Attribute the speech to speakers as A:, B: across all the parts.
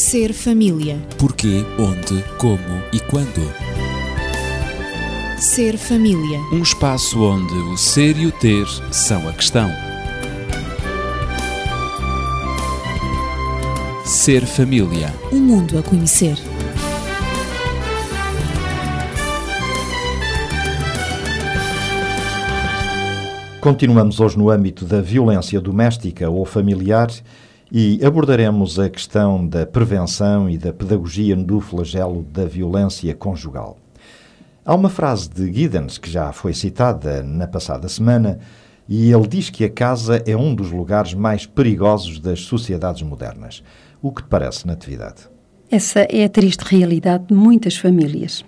A: Ser família.
B: Porquê, onde, como e quando.
A: Ser família.
B: Um espaço onde o ser e o ter são a questão. Ser família.
A: Um mundo a conhecer.
C: Continuamos hoje no âmbito da violência doméstica ou familiar e abordaremos a questão da prevenção e da pedagogia do flagelo da violência conjugal. Há uma frase de Giddens que já foi citada na passada semana e ele diz que a casa é um dos lugares mais perigosos das sociedades modernas. O que te parece, Natividade?
D: Essa é a triste realidade de muitas famílias,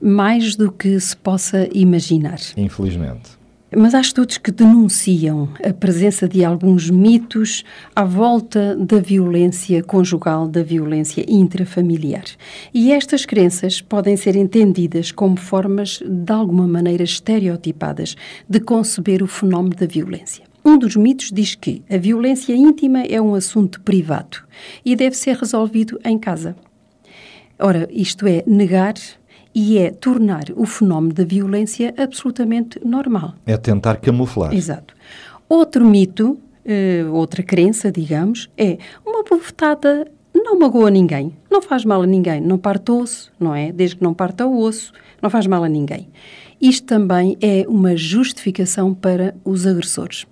D: mais do que se possa imaginar.
C: Infelizmente.
D: Mas há estudos que denunciam a presença de alguns mitos à volta da violência conjugal, da violência intrafamiliar. E estas crenças podem ser entendidas como formas, de alguma maneira, estereotipadas de conceber o fenómeno da violência. Um dos mitos diz que a violência íntima é um assunto privado e deve ser resolvido em casa. Ora, isto é negar e é tornar o fenómeno da violência absolutamente normal.
C: É tentar camuflar.
D: Exato. Outro mito, uh, outra crença, digamos, é uma bofetada não magoa ninguém, não faz mal a ninguém, não parte osso, não é? Desde que não parta o osso, não faz mal a ninguém. Isto também é uma justificação para os agressores.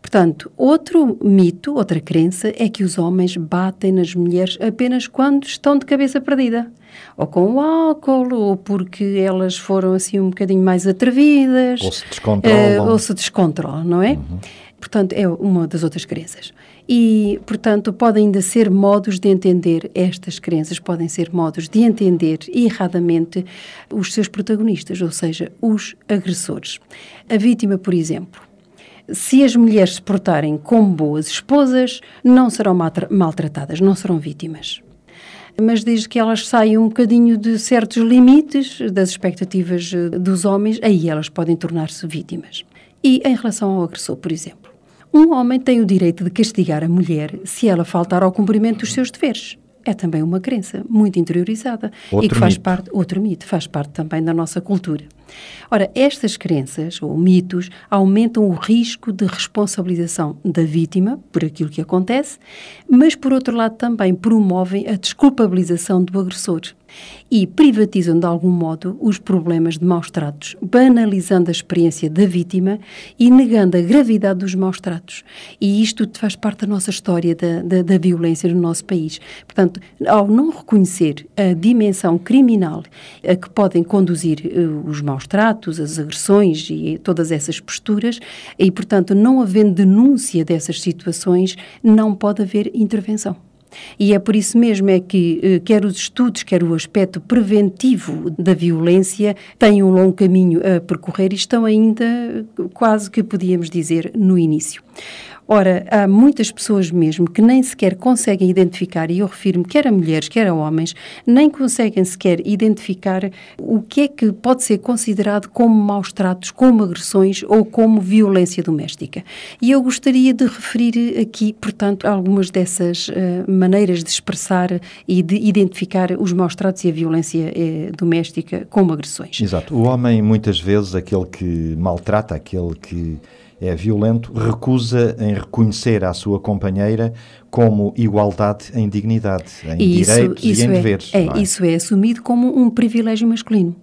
D: Portanto, outro mito, outra crença, é que os homens batem nas mulheres apenas quando estão de cabeça perdida. Ou com o álcool, ou porque elas foram assim um bocadinho mais atrevidas.
C: Ou se descontrolam.
D: Uh, ou se descontrolam, não é? Uhum. Portanto, é uma das outras crenças. E, portanto, podem ainda ser modos de entender estas crenças, podem ser modos de entender erradamente os seus protagonistas, ou seja, os agressores. A vítima, por exemplo, se as mulheres se portarem como boas esposas, não serão maltratadas, não serão vítimas. Mas desde que elas saiam um bocadinho de certos limites das expectativas eh, dos homens, aí elas podem tornar-se vítimas. E em relação ao agressor, por exemplo, um homem tem o direito de castigar a mulher se ela faltar ao cumprimento dos seus deveres é também uma crença muito interiorizada
C: outro
D: e que faz
C: mito.
D: parte outro mito faz parte também da nossa cultura. Ora, estas crenças ou mitos aumentam o risco de responsabilização da vítima por aquilo que acontece, mas por outro lado também promovem a desculpabilização do agressor e privatizam de algum modo os problemas de maus tratos, banalizando a experiência da vítima e negando a gravidade dos maus tratos. E isto faz parte da nossa história da, da, da violência no nosso país. Portanto, ao não reconhecer a dimensão criminal a que podem conduzir uh, os maus tratos, as agressões e todas essas posturas, e portanto, não havendo denúncia dessas situações, não pode haver intervenção. E é por isso mesmo é que eh, quer os estudos, quer o aspecto preventivo da violência têm um longo caminho a percorrer e estão ainda quase que podíamos dizer no início. Ora, há muitas pessoas mesmo que nem sequer conseguem identificar, e eu refiro-me quer a mulheres, quer a homens, nem conseguem sequer identificar o que é que pode ser considerado como maus tratos, como agressões ou como violência doméstica. E eu gostaria de referir aqui, portanto, algumas dessas uh, maneiras de expressar e de identificar os maus tratos e a violência uh, doméstica como agressões.
C: Exato. O homem, muitas vezes, aquele que maltrata, aquele que é violento, recusa em reconhecer a sua companheira como igualdade em dignidade, em isso, direitos isso e em
D: é,
C: deveres.
D: É,
C: é,
D: Isso é assumido como um privilégio masculino.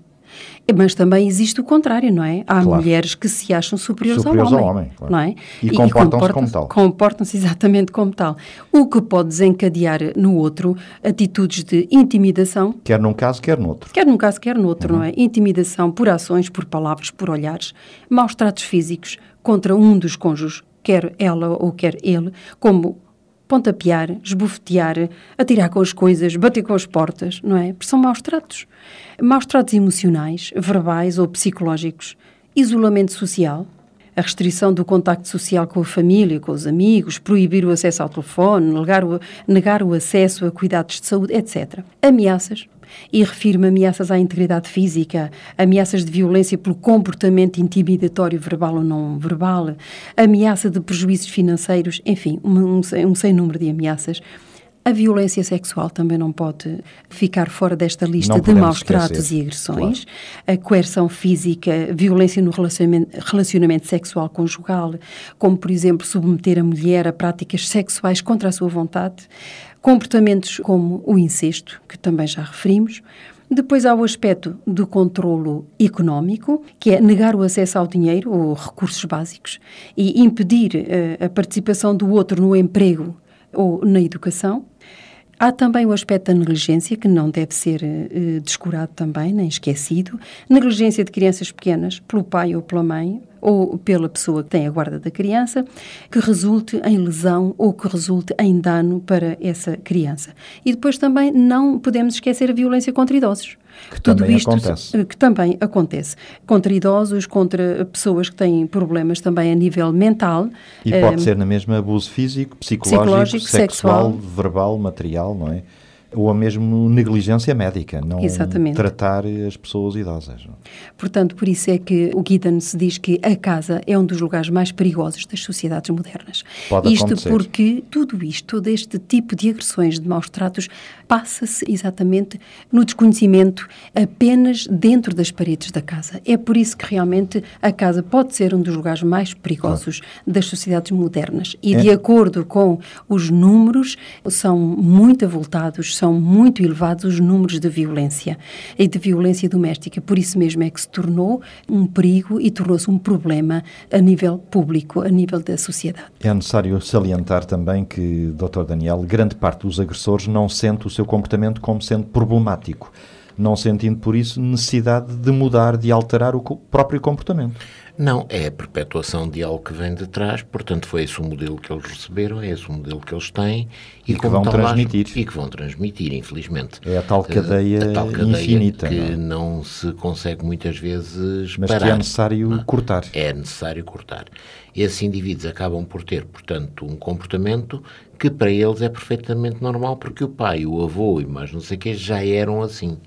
D: Mas também existe o contrário, não é? Há claro. mulheres que se acham superiores,
C: superiores
D: ao homem,
C: ao homem claro.
D: não é?
C: E, e comportam-se como tal.
D: Comportam-se exatamente como tal. O que pode desencadear no outro atitudes de intimidação.
C: Quer num caso, quer no outro.
D: Quer num caso, quer no outro, uhum. não é? Intimidação por ações, por palavras, por olhares, maus tratos físicos contra um dos cônjuges, quer ela ou quer ele, como pontapear, esbofetear, atirar com as coisas, bater com as portas, não é? Porque são maus tratos. Maus tratos emocionais, verbais ou psicológicos, isolamento social, a restrição do contacto social com a família, com os amigos, proibir o acesso ao telefone, negar o, negar o acesso a cuidados de saúde, etc. Ameaças, e refiro-me ameaças à integridade física, ameaças de violência pelo comportamento intimidatório verbal ou não verbal, ameaça de prejuízos financeiros, enfim, um, um sem número de ameaças A violência sexual também não pode ficar fora desta lista de maus tratos
C: esquecer,
D: e agressões. A coerção física, violência no relacionamento, relacionamento sexual conjugal, como, por exemplo, submeter a mulher a práticas sexuais contra a sua vontade. Comportamentos como o incesto, que também já referimos. Depois há o aspecto do controlo económico, que é negar o acesso ao dinheiro ou recursos básicos e impedir eh, a participação do outro no emprego ou na educação. Há também o aspecto da negligência, que não deve ser eh, descurado também, nem esquecido. Negligência de crianças pequenas pelo pai ou pela mãe, ou pela pessoa que tem a guarda da criança, que resulte em lesão ou que resulte em dano para essa criança. E depois também não podemos esquecer a violência contra idosos.
C: Que também acontece.
D: Que também acontece. Contra idosos, contra pessoas que têm problemas também a nível mental.
C: E pode
D: eh,
C: ser na mesma abuso físico, psicológico,
D: psicológico,
C: sexual,
D: sexual.
C: verbal, material, não é? Ou a mesmo negligência médica, não
D: Exatamente.
C: tratar as pessoas idosas.
D: Portanto, por isso é que o Giddens diz que a casa é um dos lugares mais perigosos das sociedades modernas.
C: Pode
D: isto
C: acontecer.
D: porque tudo isto, todo este tipo de agressões, de maus tratos, passa-se exatamente no desconhecimento apenas dentro das paredes da casa. É por isso que realmente a casa pode ser um dos lugares mais perigosos das sociedades modernas. E
C: É.
D: de acordo com os números, são muito avultados, são muito elevados os números de violência e de violência doméstica. Por isso mesmo é que se tornou um perigo e tornou-se um problema a nível público, a nível da sociedade.
C: É necessário salientar também que, Dr. Daniel, grande parte dos agressores não sente o seu comportamento como sendo problemático, não sentindo por isso necessidade de mudar, de alterar o próprio comportamento.
E: Não, é a perpetuação de algo que vem de trás, portanto foi esse o modelo que eles receberam, é esse o modelo que eles têm
C: E que
E: como
C: vão transmitir.
E: E que vão transmitir, infelizmente.
C: É a tal
E: Eh,
C: cadeia
E: a tal cadeia
C: infinita,
E: que
C: não
E: não, se consegue muitas vezes
C: Mas
E: parar.
C: que é necessário cortar.
E: É necessário cortar. Esses indivíduos acabam por ter, portanto, um comportamento que para eles é perfeitamente normal, porque o pai, o avô e mais não sei o que já eram assim.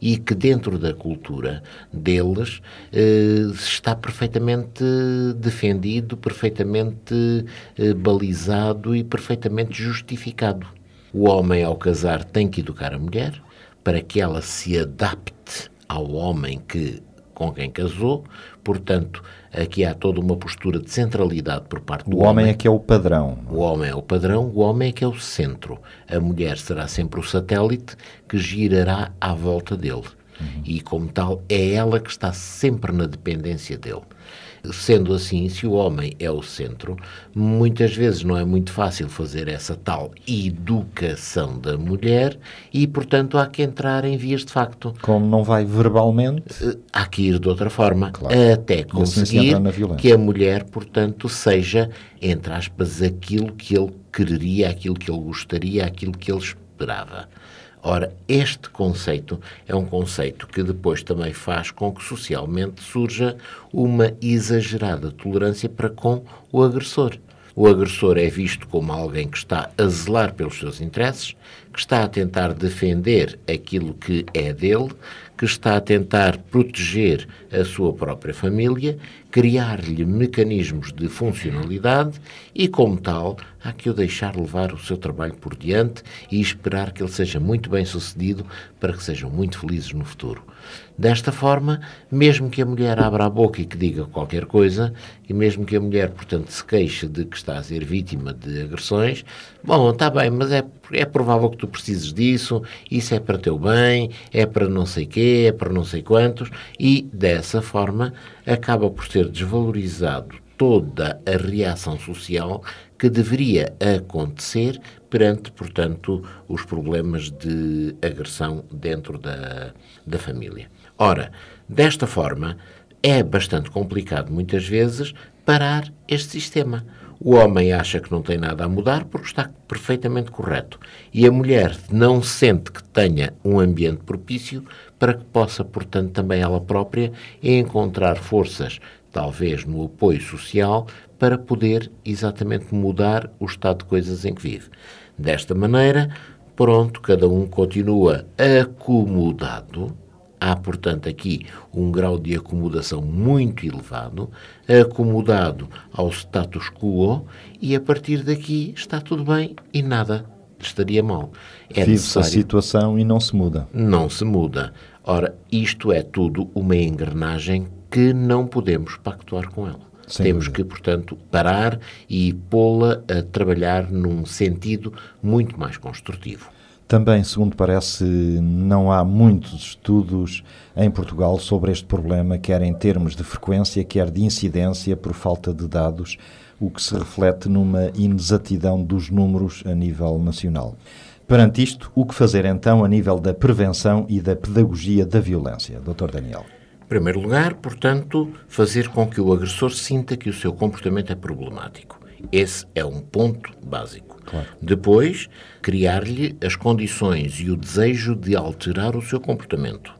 E: E que dentro da cultura deles eh, está perfeitamente defendido, perfeitamente eh, balizado e perfeitamente justificado. O homem, ao casar, tem que educar a mulher para que ela se adapte ao homem que com quem casou, portanto, aqui há toda uma postura de centralidade por parte do
C: O homem é que é o padrão.
E: o homem é o padrão, o homem é que é o centro. A mulher será sempre o satélite que girará à volta dele. E, como tal, é ela que está sempre na dependência dele. Sendo assim, se o homem é o centro, muitas vezes não é muito fácil fazer essa tal educação da mulher e, portanto, há que entrar em vias de facto.
C: Como não vai verbalmente,
E: Eh, Há que ir de outra forma,
C: Claro.
E: até
C: assim se
E: conseguir
C: violência.
E: que a mulher, portanto, seja, entre aspas, aquilo que ele quereria, aquilo que ele gostaria, aquilo que ele esperava. Ora, este conceito é um conceito que depois também faz com que socialmente surja uma exagerada tolerância para com o agressor. O agressor é visto como alguém que está a zelar pelos seus interesses, que está a tentar defender aquilo que é dele, que está a tentar proteger a sua própria família, criar-lhe mecanismos de funcionalidade e, como tal, há que o deixar levar o seu trabalho por diante e esperar que ele seja muito bem sucedido para que sejam muito felizes no futuro. Desta forma, mesmo que a mulher abra a boca e que diga qualquer coisa, e mesmo que a mulher, portanto, se queixe de que está a ser vítima de agressões, bom, está bem, mas é, é provável que tu precises disso, isso é para teu bem, é para não sei quê, é para não sei quantos, e dessa forma acaba por ser desvalorizado toda a reação social que deveria acontecer perante, portanto, os problemas de agressão dentro da, da família. Ora, desta forma, é bastante complicado muitas vezes parar este sistema. O homem acha que não tem nada a mudar porque está perfeitamente correto. E a mulher não sente que tenha um ambiente propício para que possa, portanto, também ela própria encontrar forças, talvez no apoio social, para poder exatamente mudar o estado de coisas em que vive. Desta maneira, pronto, cada um continua acomodado. Há, portanto, aqui um grau de acomodação muito elevado, acomodado ao status quo, e a partir daqui está tudo bem e nada. Estaria mal.
C: É Vive-se necessário... a situação e não se muda.
E: Não se muda. Ora, isto é tudo uma engrenagem que não podemos pactuar com ela. Sem Temos dúvida. que, portanto, parar e pô-la a trabalhar num sentido muito mais construtivo.
C: Também, segundo parece, não há muitos estudos em Portugal sobre este problema, quer em termos de frequência, quer de incidência, por falta de dados, o que se reflete numa inexatidão dos números a nível nacional. Perante isto, o que fazer então a nível da prevenção e da pedagogia da violência? Dr. Daniel.
E: Em primeiro lugar, portanto, fazer com que o agressor sinta que o seu comportamento é problemático. Esse é um ponto básico. Claro. Depois, criar-lhe as condições e o desejo de alterar o seu comportamento.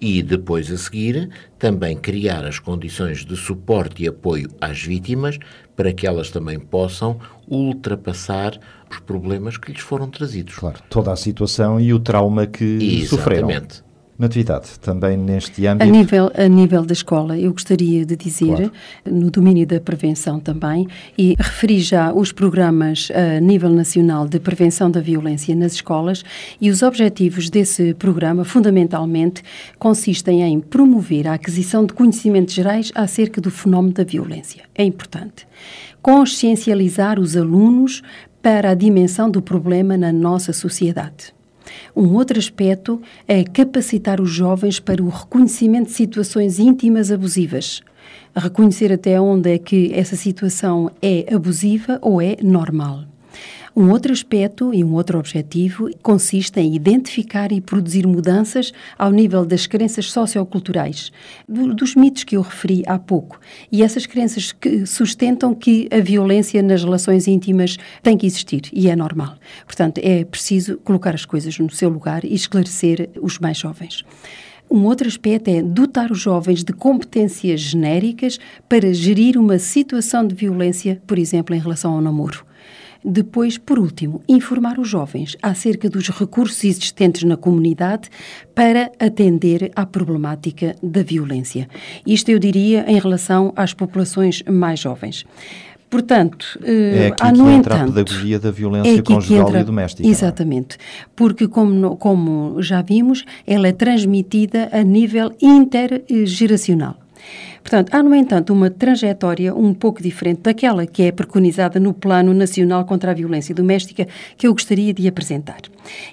E: E depois, a seguir, também criar as condições de suporte e apoio às vítimas para que elas também possam ultrapassar os problemas que lhes foram trazidos.
C: Claro, toda a situação e o trauma que Exatamente. sofreram. Natividade, também neste âmbito.
D: A nível, a nível da escola, eu gostaria de dizer, claro. no domínio da prevenção também, e referi já os programas a nível nacional de prevenção da violência nas escolas, e os objetivos desse programa, fundamentalmente, consistem em promover a aquisição de conhecimentos gerais acerca do fenómeno da violência. É importante. Consciencializar os alunos para a dimensão do problema na nossa sociedade um outro aspecto é capacitar os jovens para o reconhecimento de situações íntimas abusivas. Reconhecer até onde é que essa situação é abusiva ou é normal. Um outro aspecto e um outro objetivo consiste em identificar e produzir mudanças ao nível das crenças socioculturais, do, dos mitos que eu referi há pouco. E essas crenças que sustentam que a violência nas relações íntimas tem que existir e é normal. Portanto, é preciso colocar as coisas no seu lugar e esclarecer os mais jovens. Um outro aspecto é dotar os jovens de competências genéricas para gerir uma situação de violência, por exemplo, em relação ao namoro. Depois, por último, informar os jovens acerca dos recursos existentes na comunidade para atender à problemática da violência. Isto eu diria em relação às populações mais jovens. Portanto,
C: é aqui há, no que entra entanto, a pedagogia da violência é conjugal entra, e doméstica.
D: É?
C: Exatamente,
D: porque como, como já vimos, ela é transmitida a nível intergeracional. Portanto, há, no entanto, uma trajetória um pouco diferente daquela que é preconizada no Plano Nacional contra a Violência Doméstica que eu gostaria de apresentar.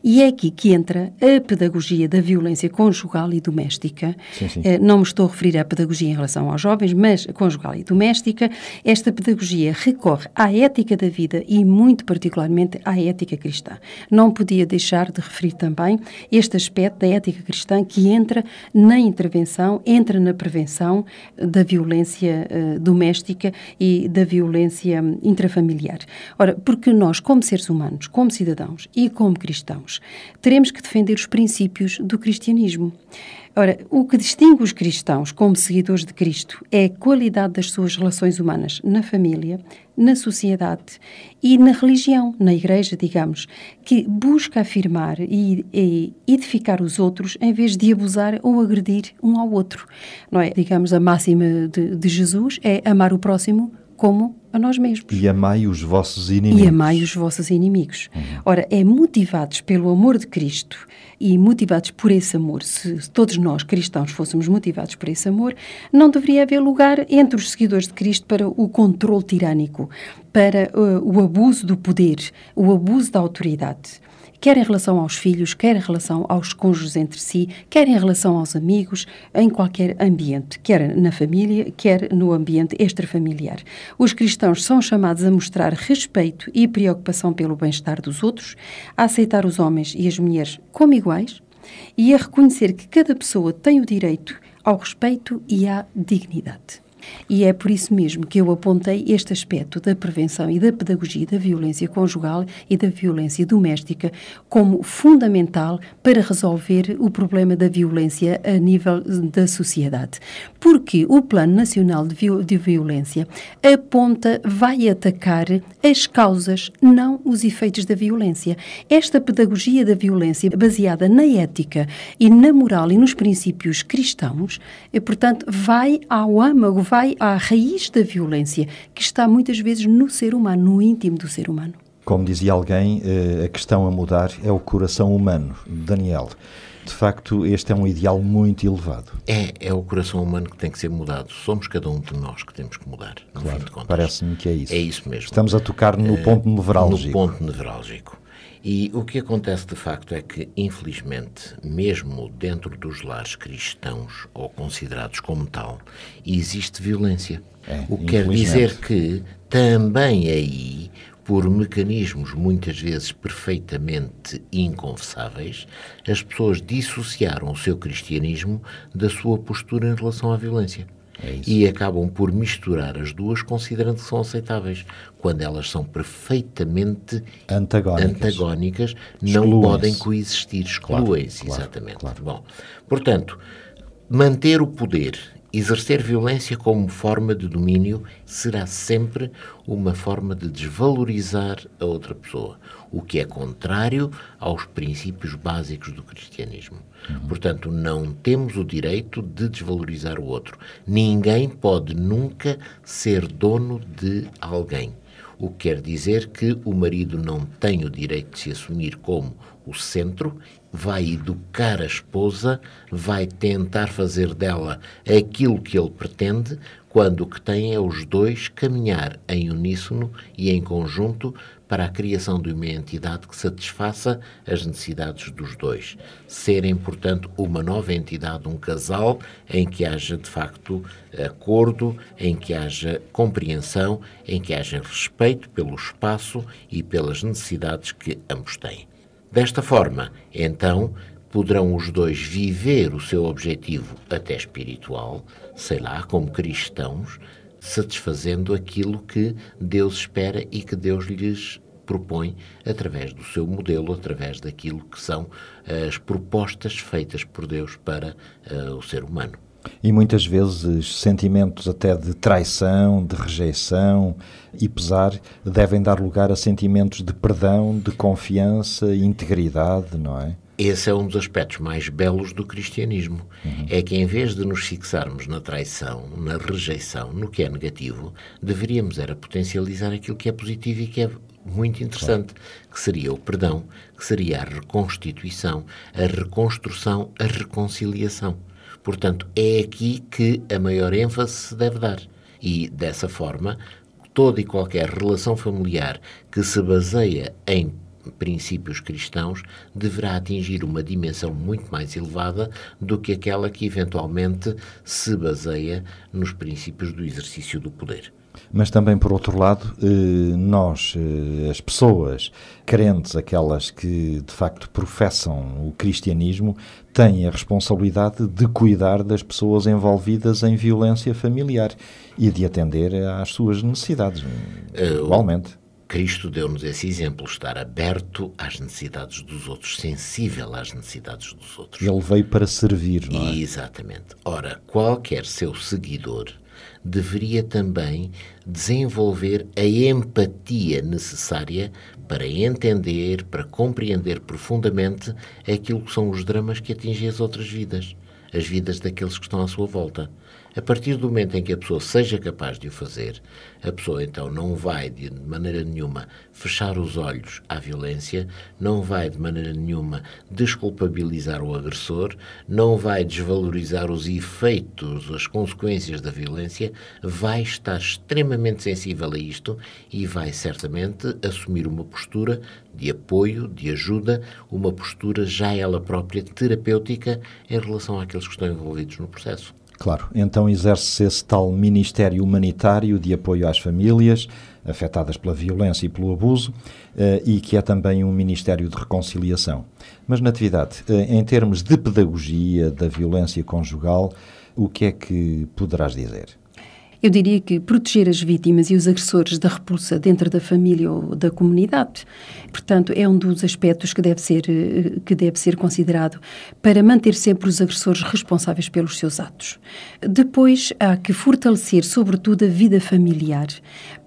D: E é aqui que entra a pedagogia da violência conjugal e doméstica. Sim, sim. Eh, não me estou a referir à pedagogia em relação aos jovens, mas conjugal e doméstica. Esta pedagogia recorre à ética da vida e, muito particularmente, à ética cristã. Não podia deixar de referir também este aspecto da ética cristã que entra na intervenção, entra na prevenção da violência uh, doméstica e da violência intrafamiliar. Ora, porque nós, como seres humanos, como cidadãos e como cristãos, teremos que defender os princípios do cristianismo. Ora, o que distingue os cristãos como seguidores de Cristo é a qualidade das suas relações humanas na família, na sociedade e na religião, na igreja, digamos, que busca afirmar e, e edificar os outros em vez de abusar ou agredir um ao outro. Não é? Digamos, a máxima de, de Jesus é amar o próximo como a nós mesmos.
C: E amai os vossos inimigos.
D: E amai os vossos inimigos. Uhum. Ora, é motivados pelo amor de Cristo e motivados por esse amor, se todos nós cristãos fôssemos motivados por esse amor, não deveria haver lugar entre os seguidores de Cristo para o controle tirânico, para uh, o abuso do poder, o abuso da autoridade quer em relação aos filhos, quer em relação aos cônjuges entre si, quer em relação aos amigos, em qualquer ambiente, quer na família, quer no ambiente extrafamiliar. Os cristãos são chamados a mostrar respeito e preocupação pelo bem-estar dos outros, a aceitar os homens e as mulheres como iguais e a reconhecer que cada pessoa tem o direito ao respeito e à dignidade. E é por isso mesmo que eu apontei este aspecto da prevenção e da pedagogia da violência conjugal e da violência doméstica como fundamental para resolver o problema da violência a nível da sociedade. Porque o Plano Nacional de, Viol de Violência aponta, vai atacar as causas, não os efeitos da violência. Esta pedagogia da violência baseada na ética e na moral e nos princípios cristãos, e, portanto, vai ao âmago, vai à raiz da violência, que está muitas vezes no ser humano, no íntimo do ser humano.
C: Como dizia alguém, eh, a questão a mudar é o coração humano. Daniel, de facto, este é um ideal muito elevado.
E: É, é o coração humano que tem que ser mudado. Somos cada um de nós que temos que mudar, no fim de contas.
C: Parece-me que é isso.
E: É isso mesmo.
C: Estamos a tocar no ponto nevrálgico.
E: No ponto nevrálgico. E o que acontece de facto é que, infelizmente, mesmo dentro dos lares cristãos ou considerados como tal, existe violência.
C: É,
E: o que quer dizer que também aí por mecanismos muitas vezes perfeitamente inconfessáveis, as pessoas dissociaram o seu cristianismo da sua postura em relação à violência. É e acabam por misturar as duas, considerando que são aceitáveis, quando elas são perfeitamente
C: antagónicas,
E: antagónicas não podem coexistir, excluem-se,
C: claro,
E: exatamente.
C: Claro.
E: Bom, portanto, manter o poder Exercer violência como forma de domínio será sempre uma forma de desvalorizar a outra pessoa, o que é contrário aos princípios básicos do cristianismo. Uhum. Portanto, não temos o direito de desvalorizar o outro. Ninguém pode nunca ser dono de alguém. O que quer dizer que o marido não tem o direito de se assumir como o centro vai educar a esposa, vai tentar fazer dela aquilo que ele pretende, quando o que tem é os dois caminhar em uníssono e em conjunto para a criação de uma entidade que satisfaça as necessidades dos dois. Serem, portanto, uma nova entidade, um casal em que haja de facto acordo, em que haja compreensão, em que haja respeito pelo espaço e pelas necessidades que ambos têm. Desta forma, então, poderão os dois viver o seu objetivo até espiritual, sei lá, como cristãos, satisfazendo aquilo que Deus espera e que Deus lhes propõe através do seu modelo, através daquilo que são as propostas feitas por Deus para uh, o ser humano.
C: E muitas vezes sentimentos até de traição, de rejeição e pesar devem dar lugar a sentimentos de perdão, de confiança e integridade, não é?
E: Esse é um dos aspectos mais belos do cristianismo. Uhum. É que em vez de nos fixarmos na traição, na rejeição, no que é negativo, deveríamos era potencializar aquilo que é positivo e que é muito interessante, claro. que seria o perdão, que seria a reconstituição, a reconstrução, a reconciliação. Portanto, é aqui que a maior ênfase se deve dar. E, dessa forma, toda e qualquer relação familiar que se baseia em princípios cristãos deverá atingir uma dimensão muito mais elevada do que aquela que eventualmente se baseia nos princípios do exercício do poder.
C: Mas também, por outro lado, eh, nós, eh, as pessoas crentes, aquelas que de facto professam o cristianismo, têm a responsabilidade de cuidar das pessoas envolvidas em violência familiar e de atender às suas necessidades, igualmente.
E: Cristo deu-nos esse exemplo, estar aberto às necessidades dos outros, sensível às necessidades dos outros.
C: Ele veio para servir, não é?
E: Exatamente. Ora, qualquer seu seguidor deveria também desenvolver a empatia necessária para entender, para compreender profundamente aquilo que são os dramas que atingem as outras vidas, as vidas daqueles que estão à sua volta. A partir do momento em que a pessoa seja capaz de o fazer, a pessoa então não vai de maneira nenhuma fechar os olhos à violência, não vai de maneira nenhuma desculpabilizar o agressor, não vai desvalorizar os efeitos, as consequências da violência, vai estar extremamente sensível a isto e vai certamente assumir uma postura de apoio, de ajuda, uma postura já ela própria terapêutica em relação àqueles que estão envolvidos no processo.
C: Claro, então exerce-se esse tal Ministério Humanitário de Apoio às Famílias afetadas pela violência e pelo abuso eh, e que é também um Ministério de Reconciliação. Mas, Natividade, eh, em termos de pedagogia da violência conjugal, o que é que poderás dizer?
D: Eu diria que proteger as vítimas e os agressores da repulsa dentro da família ou da comunidade, portanto, é um dos aspectos que deve ser, eh, que deve ser considerado para manter sempre os agressores responsáveis pelos seus atos. Depois, há que fortalecer, sobretudo, a vida familiar,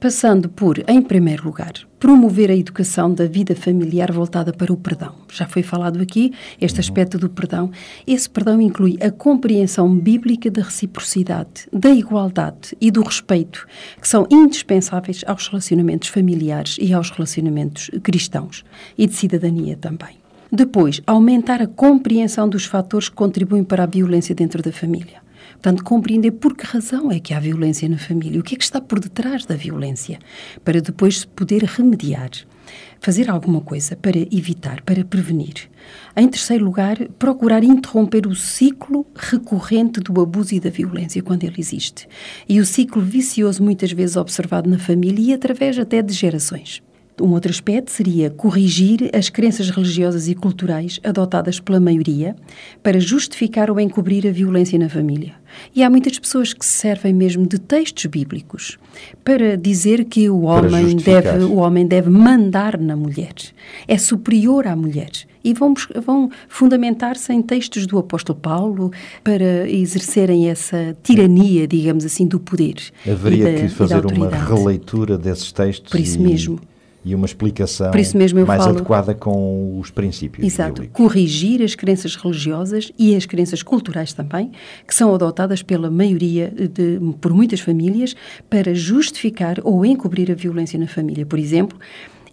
D: passando por, em primeiro lugar, promover a educação da vida familiar voltada para o perdão. Já foi falado aqui este aspecto do perdão. Esse perdão inclui a compreensão bíblica da reciprocidade, da igualdade e do respeito, que são indispensáveis aos relacionamentos familiares e aos relacionamentos cristãos e de cidadania também. Depois, aumentar a compreensão dos fatores que contribuem para a violência dentro da família. Portanto, compreender por que razão é que há violência na família, o que é que está por detrás da violência, para depois poder remediar, fazer alguma coisa para evitar, para prevenir. Em terceiro lugar, procurar interromper o ciclo recorrente do abuso e da violência quando ele existe. E o ciclo vicioso muitas vezes observado na família e através até de gerações. Um outro aspecto seria corrigir as crenças religiosas e culturais adotadas pela maioria para justificar ou encobrir a violência na família. E há muitas pessoas que se servem mesmo de textos bíblicos para dizer que o homem, deve, o homem deve mandar na mulher, é superior à mulher. E vão, vão fundamentar-se em textos do apóstolo Paulo para exercerem essa tirania, digamos assim, do poder.
C: Haveria da, que fazer uma releitura desses textos.
D: Por isso e... mesmo
C: e uma explicação mais
D: falo,
C: adequada com os princípios.
D: Exato. Bíblicos. Corrigir as crenças religiosas e as crenças culturais também, que são adotadas pela maioria, de, por muitas famílias, para justificar ou encobrir a violência na família. Por exemplo,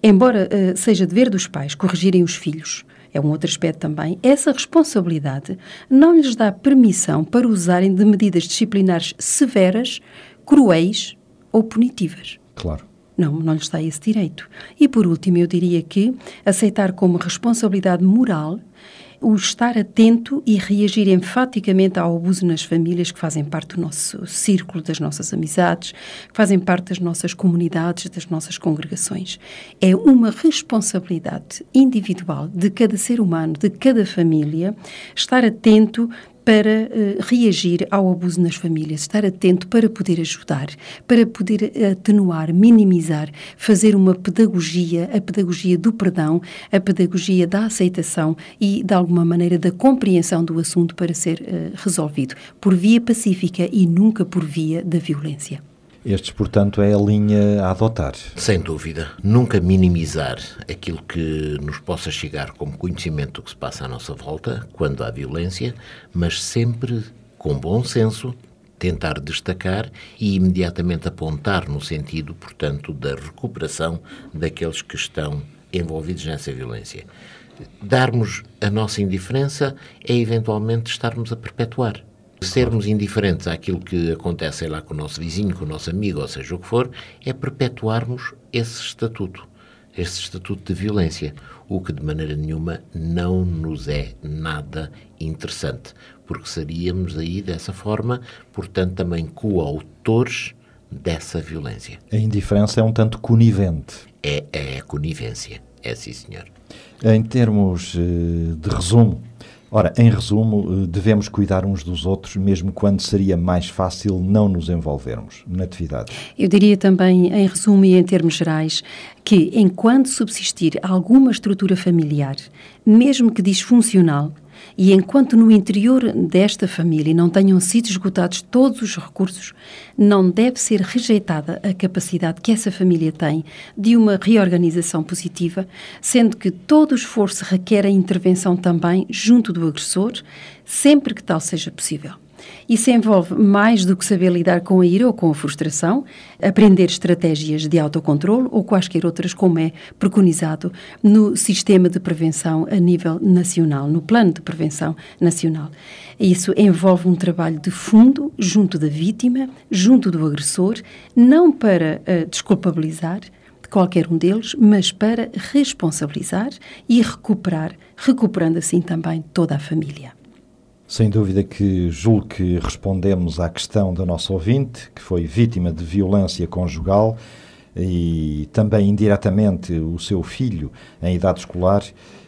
D: embora uh, seja dever dos pais corrigirem os filhos, é um outro aspecto também, essa responsabilidade não lhes dá permissão para usarem de medidas disciplinares severas, cruéis ou punitivas.
C: Claro.
D: Não, não lhe está esse direito. E por último, eu diria que aceitar como responsabilidade moral o estar atento e reagir enfaticamente ao abuso nas famílias que fazem parte do nosso círculo, das nossas amizades, que fazem parte das nossas comunidades, das nossas congregações. É uma responsabilidade individual de cada ser humano, de cada família, estar atento para uh, reagir ao abuso nas famílias, estar atento para poder ajudar, para poder atenuar, minimizar, fazer uma pedagogia, a pedagogia do perdão, a pedagogia da aceitação e, de alguma maneira, da compreensão do assunto para ser uh, resolvido, por via pacífica e nunca por via da violência.
C: Estes, portanto, é a linha a adotar.
E: Sem dúvida. Nunca minimizar aquilo que nos possa chegar como conhecimento do que se passa à nossa volta, quando há violência, mas sempre com bom senso, tentar destacar e imediatamente apontar no sentido, portanto, da recuperação daqueles que estão envolvidos nessa violência. Darmos a nossa indiferença é eventualmente estarmos a perpetuar sermos indiferentes àquilo que acontece lá com o nosso vizinho, com o nosso amigo, ou seja o que for, é perpetuarmos esse estatuto, esse estatuto de violência, o que de maneira nenhuma não nos é nada interessante, porque seríamos aí dessa forma, portanto, também coautores dessa violência.
C: A indiferença é um tanto conivente.
E: É, é conivência, é sim, senhor.
C: Em termos eh, de resumo, Ora, em resumo, eh, devemos cuidar uns dos outros, mesmo quando seria mais fácil não nos envolvermos na atividade.
D: Eu diria também, em resumo e em termos gerais, que enquanto subsistir alguma estrutura familiar, mesmo que disfuncional, e enquanto no interior desta família não tenham sido esgotados todos os recursos, não deve ser rejeitada a capacidade que essa família tem de uma reorganização positiva, sendo que todo esforço requer a intervenção também junto do agressor, sempre que tal seja possível. Isso envolve mais do que saber lidar com a ira ou com a frustração, aprender estratégias de autocontrole ou quaisquer outras, como é preconizado no sistema de prevenção a nível nacional, no plano de prevenção nacional. Isso envolve um trabalho de fundo junto da vítima, junto do agressor, não para uh, desculpabilizar, qualquer um deles, mas para responsabilizar e recuperar, recuperando assim também toda a família.
C: Sem dúvida que julgo que respondemos à questão da nossa ouvinte, que foi vítima de violência conjugal e também indiretamente o seu filho em idade escolar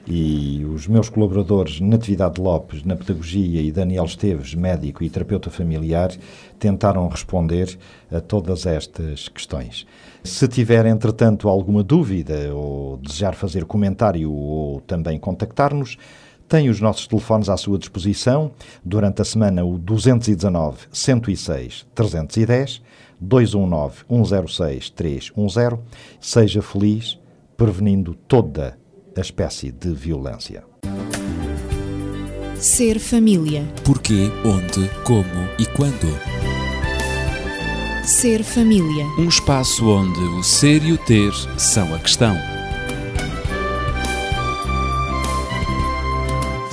C: e os meus colaboradores Natividade Lopes, na Pedagogia, e Daniel Esteves, médico e terapeuta familiar, tentaram responder a todas estas questões. Se tiver, entretanto, alguma dúvida ou desejar fazer comentário ou também contactar-nos, tem os nossos telefones à sua disposição. Durante a semana, o 219 106 310, 219 106 310. Seja feliz, prevenindo toda a espécie de violência.
A: Ser família.
B: Porquê, onde, como e quando.
A: Ser família.
B: Um espaço onde o ser e o ter são a questão.